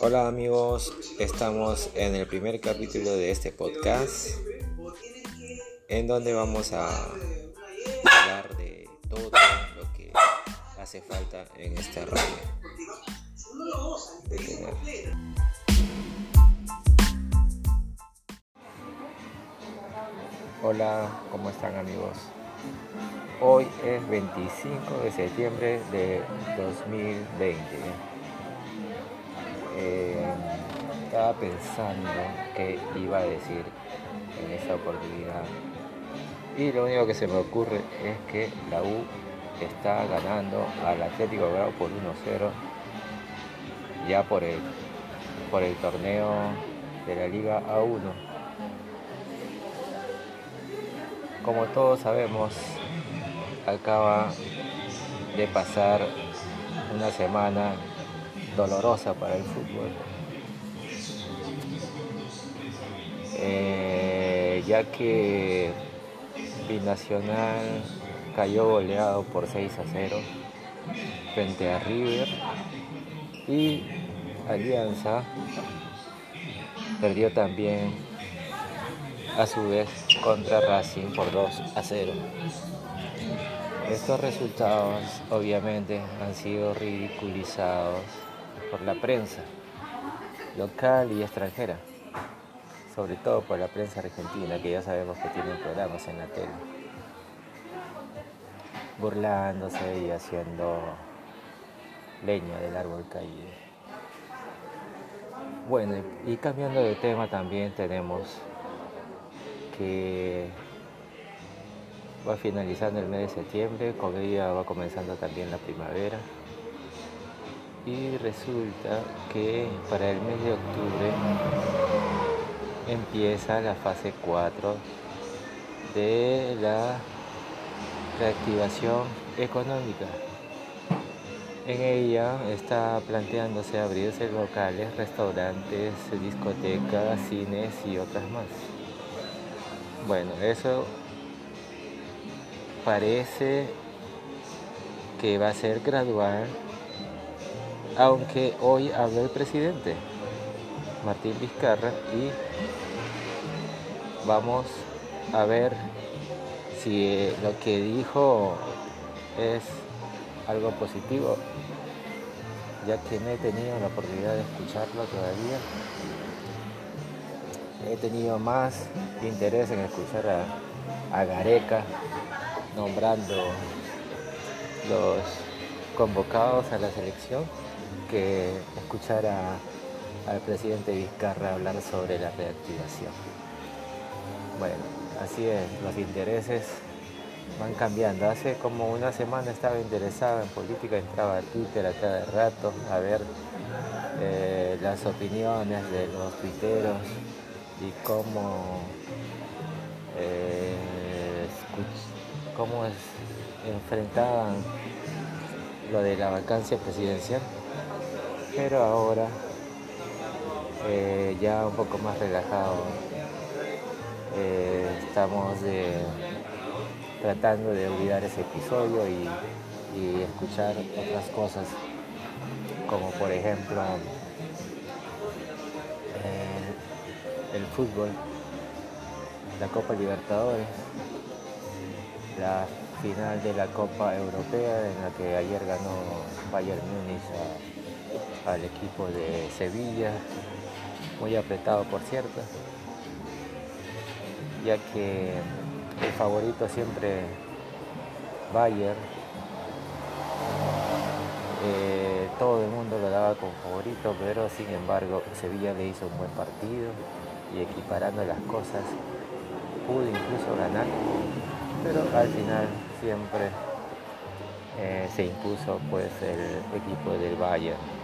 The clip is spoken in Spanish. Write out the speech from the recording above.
Hola amigos, estamos en el primer capítulo de este podcast en donde vamos a hablar de todo lo que hace falta en esta radio. Hola, ¿cómo están amigos? Hoy es 25 de septiembre de 2020. Eh, estaba pensando qué iba a decir en esta oportunidad. Y lo único que se me ocurre es que la U está ganando al Atlético Grau por 1-0 ya por el, por el torneo de la Liga A1. Como todos sabemos, acaba de pasar una semana dolorosa para el fútbol. Eh, ya que Binacional cayó goleado por 6 a 0 frente a River y Alianza perdió también a su vez contra Racing por 2 a 0. Estos resultados obviamente han sido ridiculizados por la prensa local y extranjera, sobre todo por la prensa argentina, que ya sabemos que tienen programas en la tele, burlándose y haciendo leña del árbol caído. Bueno, y cambiando de tema también tenemos que va finalizando el mes de septiembre, con ella va comenzando también la primavera. Y resulta que para el mes de octubre empieza la fase 4 de la reactivación económica. En ella está planteándose abrirse locales, restaurantes, discotecas, cines y otras más. Bueno, eso parece que va a ser gradual, aunque hoy habló el presidente Martín Vizcarra y vamos a ver si lo que dijo es algo positivo, ya que no he tenido la oportunidad de escucharlo todavía. He tenido más interés en escuchar a, a Gareca nombrando los convocados a la selección que escuchar al presidente Vizcarra hablar sobre la reactivación. Bueno, así es, los intereses van cambiando. Hace como una semana estaba interesado en política, entraba a Twitter a cada rato a ver eh, las opiniones de los tuiteros y cómo eh, cómo enfrentaban lo de la vacancia presidencial, pero ahora eh, ya un poco más relajado eh, estamos tratando de olvidar ese episodio y, escuchar otras cosas como por ejemplo el fútbol, la Copa Libertadores la final de la Copa Europea en la que ayer ganó Bayern Múnich al equipo de Sevilla, muy apretado por cierto, ya que el favorito siempre Bayern, eh, todo el mundo lo daba como favorito, pero sin embargo Sevilla le hizo un buen partido y equiparando las cosas pudo incluso ganar pero al final siempre eh, se impuso pues el equipo del Bayern.